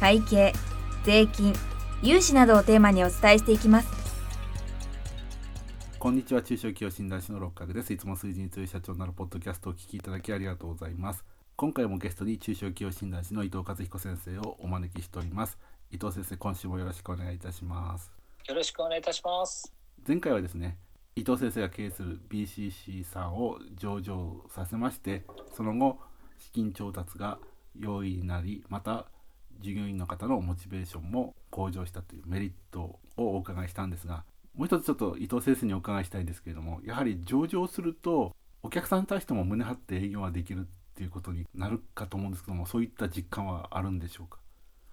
会計税金融資などをテーマにお伝えしていきます。こんにちは。中小企業診断士の六角です。いつも数字に強い社長になるポッドキャストをお聞きいただきありがとうございます。今回もゲストに中小企業診断士の伊藤和彦先生をお招きしております。伊藤先生今週もよろしくお願いいたします。よろしくお願いいたします。前回はですね伊藤先生が経営する BCC さんを上場させましてその後資金調達が容易になりまた従業員の方のモチベーションも向上したというメリットをお伺いしたんですがもう一つちょっと伊藤先生にお伺いしたいんですけれどもやはり上場するとお客さんに対しても胸張って営業ができるっていうことになるかと思うんですけどもそういった実感はあるんでしょうか？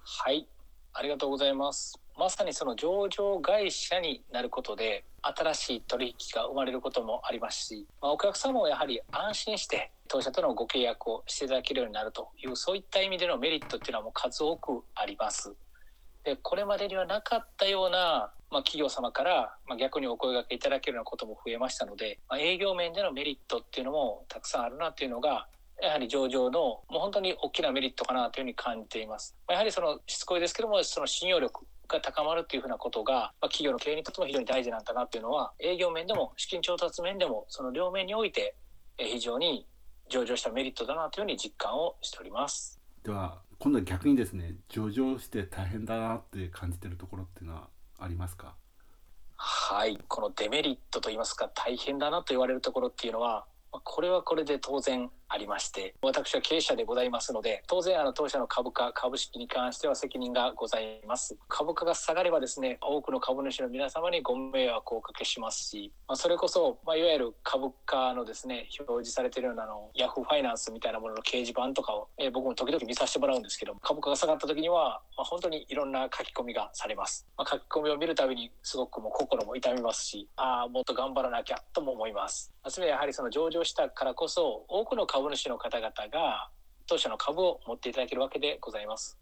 はいありがとうございます。まさにその上場会社になることで新しい取引が生まれることもありますし、まあ、お客様もやはり安心して当社とのご契約をしていただけるようになるというそういった意味でのメリットっていうのはもう数多くあります。でこれまでにはなかったような、まあ、企業様から、まあ、逆にお声がけいただけるようなことも増えましたので、まあ、営業面でのメリットっていうのもたくさんあるなっていうのがやはり上場のもう本当に大きなメリットかなというふうに感じています。まやはりそのしつこいですけどもその信用力が高まるというふうなことが、まあ、企業の経営にとっても非常に大事なんだなというのは営業面でも資金調達面でもその両面において非常に上場したメリットだなというふうに実感をしております。では今度は逆にですね上場して大変だなって感じてるところっていうのはありますか？はいこのデメリットといいますか大変だなと言われるところっていうのはこれはこれで当然ありまして私は経営者でございますので当然あの当社の株価株式に関しては責任がございます。株価が下がればですね多くの株主の皆様にご迷惑をおかけしますし、まあ、それこそ、まあ、いわゆる株価のですね表示されてるようなのヤフーファイナンスみたいなものの掲示板とかを、えー、僕も時々見させてもらうんですけど株価が下がった時には、まあ、本当にいろんな書き込みがされます、まあ、書き込みを見るたびにすごくもう心も痛みますしああもっと頑張らなきゃとも思います。つまりやはりその上場したからこそ多くの株株主の方々が当社の株を持っていただけるわけでございます。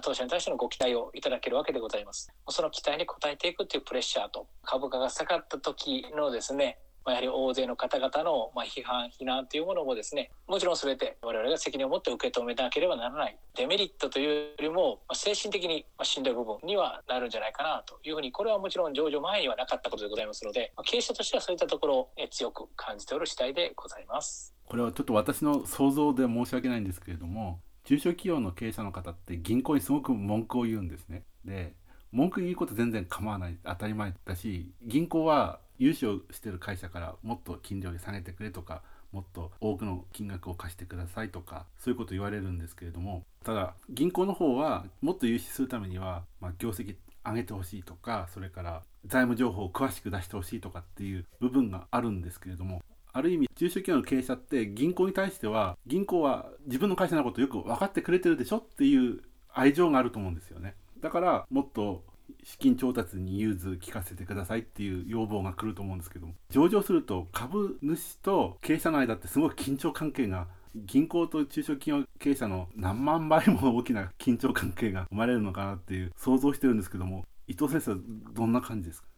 当社に対してのご期待をいただけるわけでございます。その期待に応えていくというプレッシャーと株価が下がった時のですね、やはり大勢の方々の批判、非難というものもですね、もちろん全て我々が責任を持って受け止めなければならない。デメリットというよりも、精神的にしんどい部分にはなるんじゃないかなというふうに、これはもちろん上場前にはなかったことでございますので、経営者としてはそういったところを強く感じておる次第でございます。これはちょっと私の想像で申し訳ないんですけれども中小企業の経営者の方って銀行にすごく文句を言うんですね。で文句言うこと全然構わない当たり前だし銀行は融資をしてる会社からもっと金利を下げてくれとかもっと多くの金額を貸してくださいとかそういうこと言われるんですけれどもただ銀行の方はもっと融資するためには、まあ、業績上げてほしいとかそれから財務情報を詳しく出してほしいとかっていう部分があるんですけれどもある意味中小企業の経営者って銀行に対しては銀行は自分の会社のことよく分かってくれてるでしょっていう愛情があると思うんですよね。だからもっと資金調達に融通聞かせてくださいっていう要望が来ると思うんですけども。上場すると株主と経営者の間ってすごい緊張関係が銀行と中小企業経営者の何万倍も大きな緊張関係が生まれるのかなっていう想像してるんですけども伊藤先生どんな感じですか？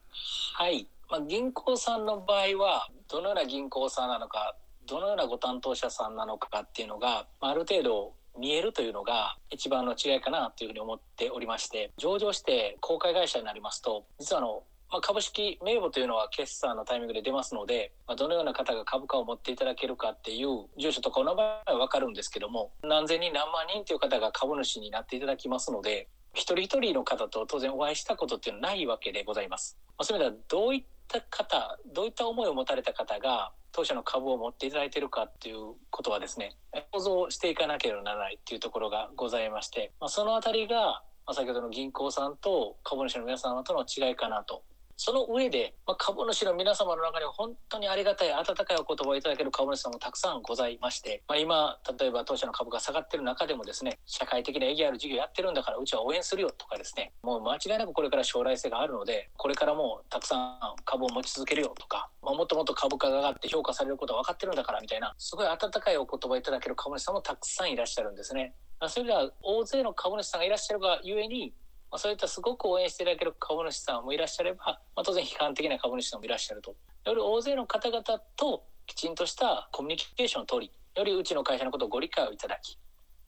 はい。まあ、銀行さんの場合はどのような銀行さんなのかどのようなご担当者さんなのかっていうのがある程度見えるというのが一番の違いかなというふうに思っておりまして上場して公開会社になりますと実はあのま、株式名簿というのは決算のタイミングで出ますので、ま、どのような方が株価を持っていただけるかっていう住所とかお名前は分かるんですけども何千人何万人という方が株主になっていただきますので一人一人の方と当然お会いしたことっていうのはないわけでございます。ま、そういう意味ではどういった方どういった思いを持たれた方が当社の株を持っていただいているかっていうことはですね想像していかなければならないっていうところがございまして、まあ、その辺りが、先ほどの銀行さんと株主の皆様との違いかなとその上で、まあ、株主の皆様の中には本当にありがたい温かいお言葉をいただける株主さんもたくさんございまして、まあ、今例えば当社の株が下がってる中でもですね社会的な意義ある事業やってるんだからうちは応援するよとかですねもう間違いなくこれから将来性があるのでこれからもたくさん株を持ち続けるよとか、まあ、もっともっと株価が上がって評価されることは分かってるんだからみたいなすごい温かいお言葉をいただける株主さんもたくさんいらっしゃるんですね。それでは大勢の株主さんがいらっしゃるがゆえにまあ、そういったすごく応援していただける株主さんもいらっしゃれば、まあ、当然批判的な株主さんもいらっしゃると。より大勢の方々ときちんとしたコミュニケーションを取り、よりうちの会社のことをご理解をいただき、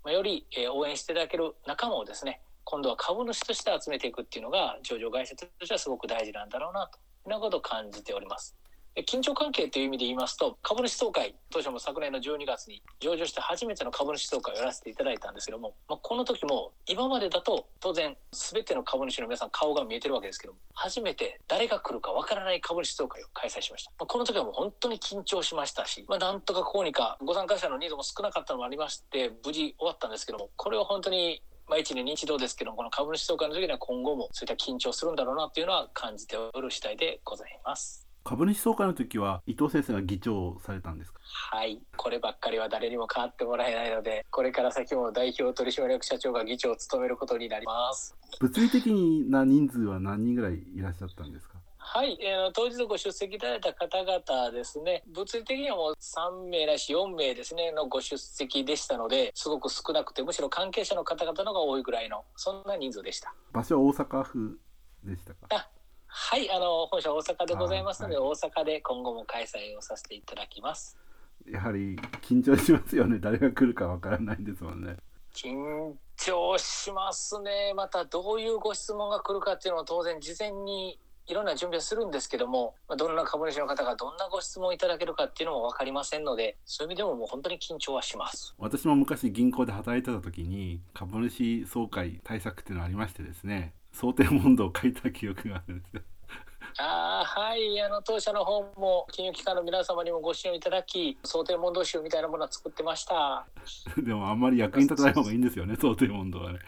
まあ、より、応援していただける仲間をですね、今度は株主として集めていくっていうのが上場会社としてはすごく大事なんだろうなというようなことを感じております。緊張関係という意味で言いますと株主総会当初も昨年の12月に上場して初めての株主総会をやらせていただいたんですけども、まあ、この時も今までだと当然全ての株主の皆さん顔が見えてるわけですけども初めて誰が来るかわからない株主総会を開催しました、まあ、この時はもう本当に緊張しましたし、まあ、なんとかこうにかご参加者の人数も少なかったのもありまして無事終わったんですけどもこれは本当にまあ、1年に一度ですけども、この株主総会の時には今後もそういった緊張するんだろうなというのは感じておる次第でございます。株主総会の時は伊藤先生が議長されたんですか？はい。こればっかりは誰にも変わってもらえないのでこれから先も代表取締役社長が議長を務めることになります。物理的な人数は何人ぐらいいらっしゃったんですか？はい、えー、当日ご出席いただいた方々ですね、物理的にはもう3名ないし4名ですね、のご出席でしたので、すごく少なくて、むしろ関係者の方々のが多いぐらいの、そんな人数でした。場所は大阪府でしたか？あはい、あの本社大阪でございますので、はい、大阪で今後も開催をさせていただきます。やはり緊張しますよね。誰が来るかわからないんですもんね。緊張しますね。またどういうご質問が来るかっていうのは当然事前にいろんな準備をするんですけども、どんな株主の方がどんなご質問をいただけるかっていうのも分かりませんので、そういう意味でももう本当に緊張はします。私も昔銀行で働いてた時に、株主総会対策っていうのがありましてですね、想定問答を書いた記憶があるんですよ。あはい。あの当社の方も金融機関の皆様にもご支援いただき想定問答集みたいなものは作ってました。でもあんまり役に立たない方がいいんですよね想定問答はね。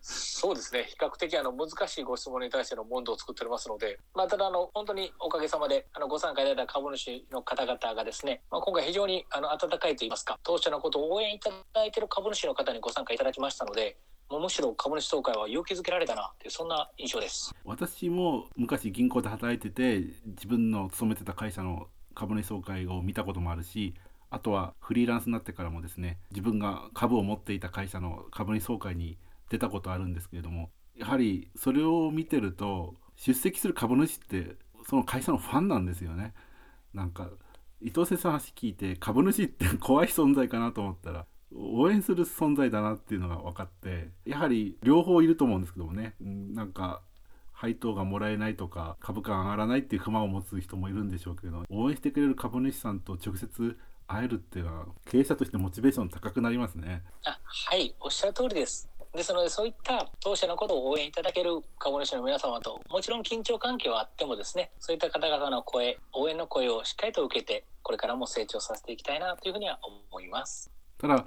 そうですね。比較的あの難しいご質問に対しての問答を作っておりますので、まあ、ただあの本当におかげさまであのご参加いただいた株主の方々がですね、まあ、今回非常にあの温かいといいますか当社のことを応援いただいている株主の方にご参加いただきましたのでむしろ株主総会は勇気づけられたなってそんな印象です。私も昔銀行で働いてて自分の勤めてた会社の株主総会を見たこともあるしあとはフリーランスになってからもですね自分が株を持っていた会社の株主総会に出たことあるんですけれどもやはりそれを見てると出席する株主ってその会社のファンなんですよね。なんか伊藤先生の話聞いて株主って怖い存在かなと思ったら応援する存在だなっていうのが分かってやはり両方いると思うんですけどもね。なんか配当がもらえないとか株価が上がらないっていう不満を持つ人もいるんでしょうけど応援してくれる株主さんと直接会えるっていうのは経営者としてモチベーション高くなりますね。あはいおっしゃる通りです。ですのでそういった当社のことを応援いただける株主の皆様ともちろん緊張関係はあってもですねそういった方々の声応援の声をしっかりと受けてこれからも成長させていきたいなというふうには思います。ただ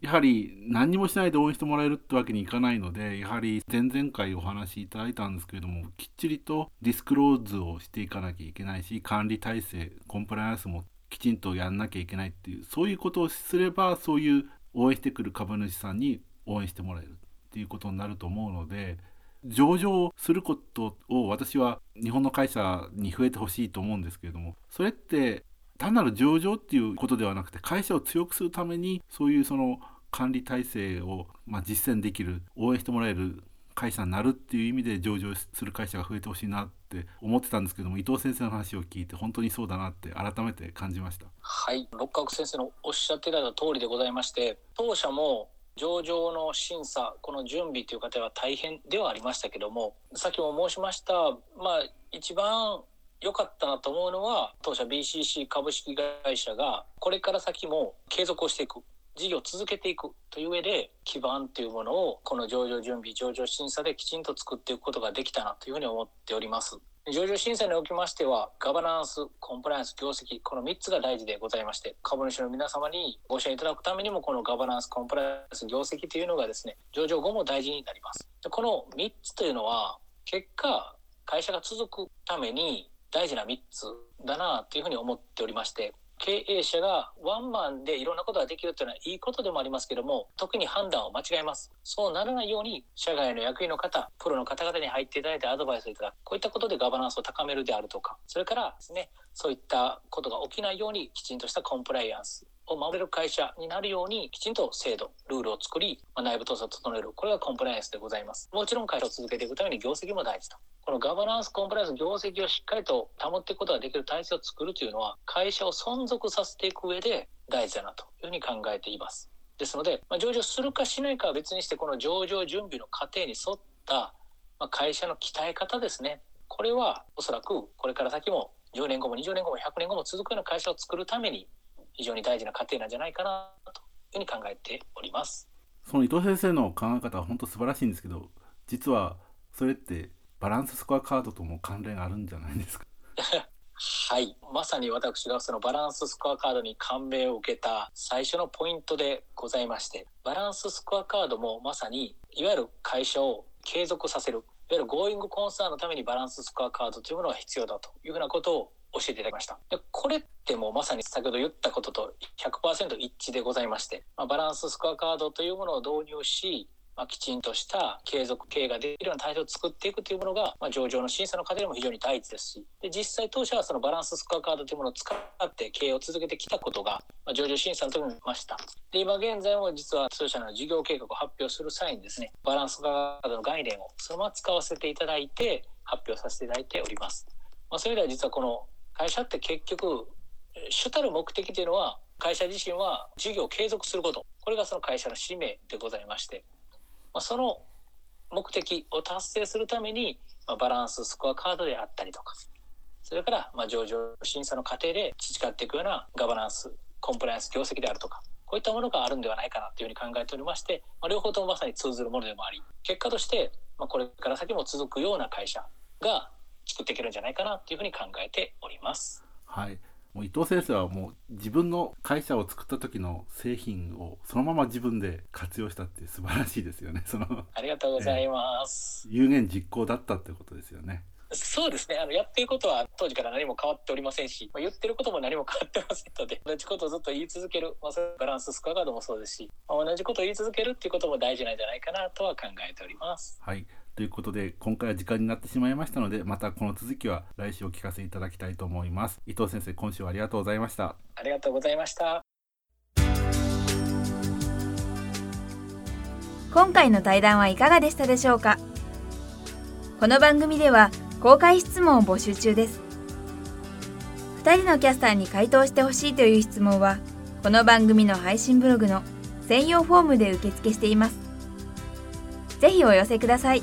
やはり何にもしないで応援してもらえるってわけにいかないのでやはり前々回お話しいただいたんですけれどもきっちりとディスクローズをしていかなきゃいけないし管理体制コンプライアンスもきちんとやんなきゃいけないっていうそういうことをすればそういう応援してくる株主さんに応援してもらえるっていうことになると思うので上場することを私は日本の会社に増えてほしいと思うんですけれどもそれって単なる上場っていうことではなくて会社を強くするためにそういうその管理体制を、ま、実践できる応援してもらえる会社になるっていう意味で上場する会社が増えてほしいなって思ってたんですけども伊藤先生の話を聞いて本当にそうだなって改めて感じました。はい。六角先生のおっしゃってただいた通りでございまして当社も上場の審査この準備という過程は大変ではありましたけどもさっきも申しましたまあ一番良かったなと思うのは当社 BCC 株式会社がこれから先も継続をしていく。事業を続けていく。という上で基盤というものをこの上場準備上場審査できちんと作っていくことができたなというふうに思っております。上場審査におきましてはガバナンスコンプライアンス業績この3つが大事でございまして株主の皆様にご支援いただくためにもこのガバナンスコンプライアンス業績というのがですね上場後も大事になります。この3つというのは結果会社が続くために大事な3つだなというふうに思っておりまして経営者がワンマンでいろんなことができるというのはいいことでもありますけども特に判断を間違えます。そうならないように社外の役員の方プロの方々に入っていただいてアドバイスをいただく。こういったことでガバナンスを高めるであるとかそれからですねそういったことが起きないようにきちんとしたコンプライアンス。を守れる会社になるようにきちんと制度ルールを作り、ま、内部統制を整える。これがコンプライアンスでございます。もちろん会社を続けていくために業績も大事と。このガバナンスコンプライアンス業績をしっかりと保っていくことができる体制を作るというのは会社を存続させていく上で大事だなというふうに考えています。ですので、まあ、上場するかしないかは別にしてこの上場準備の過程に沿った、まあ、会社の鍛え方ですね。これはおそらくこれから先も10年後も20年後も100年後も続くような会社を作るために非常に大事な過程なんじゃないかなというふうに考えております。その伊藤先生の考え方は本当素晴らしいんですけど実はそれってバランススコアカードとも関連あるんじゃないですか？はい。まさに私がそのバランススコアカードに感銘を受けた最初のポイントでございましてバランススコアカードもまさにいわゆる会社を継続させるいわゆるゴーイングコンサーンのためにバランススコアカードというものが必要だというふうなことを教えていただきました。でこれってもうまさに先ほど言ったことと100%一致でございまして、まあ、バランススコアカードというものを導入しまあ、きちんとした継続経営ができるような体制を作っていくというものが、まあ、上場の審査の過程でも非常に第一ですしで実際当社はそのバランススコアカードというものを使って経営を続けてきたことが、まあ、上場審査の時も見ました。で今現在も実は当社の事業計画を発表する際にですねバランススコアカードの概念をそのまま使わせていただいて発表させていただいております、まあ、そういう意味では実はこの会社って結局主たる目的というのは会社自身は事業を継続すること。これがその会社の使命でございまして。まあ、その目的を達成するために、まあ、バランススコアカードであったりとか。それからまあ上場審査の過程で培っていくようなガバナンスコンプライアンス業績であるとか。こういったものがあるんではないかなというふうに考えておりまして、まあ、両方ともまさに通ずるものでもあり。結果として、まあ、これから先も続くような会社が作っていけるんじゃないかなというふうに考えております。はいもう伊藤先生はもう自分の会社を作った時の製品をそのまま自分で活用したって素晴らしいですよね。そのありがとうございます、えー、有言実行だったってことですよね。そうですねあのやっていることは当時から何も変わっておりませんし、まあ、言ってることも何も変わってませんので同じことをずっと言い続ける、まあ、バランススコアカードもそうですし、まあ、同じことを言い続けるっていうことも大事なんじゃないかなとは考えております。はいということで今回は時間になってしまいましたのでまたこの続きは来週お聞かせいただきたいと思います。伊藤先生今週はありがとうございました。ありがとうございました。今回の対談はいかがでしたでしょうか？この番組では公開質問を募集中です。2人のキャスターに回答してほしいという質問はこの番組の配信ブログの専用フォームで受付しています。ぜひお寄せください。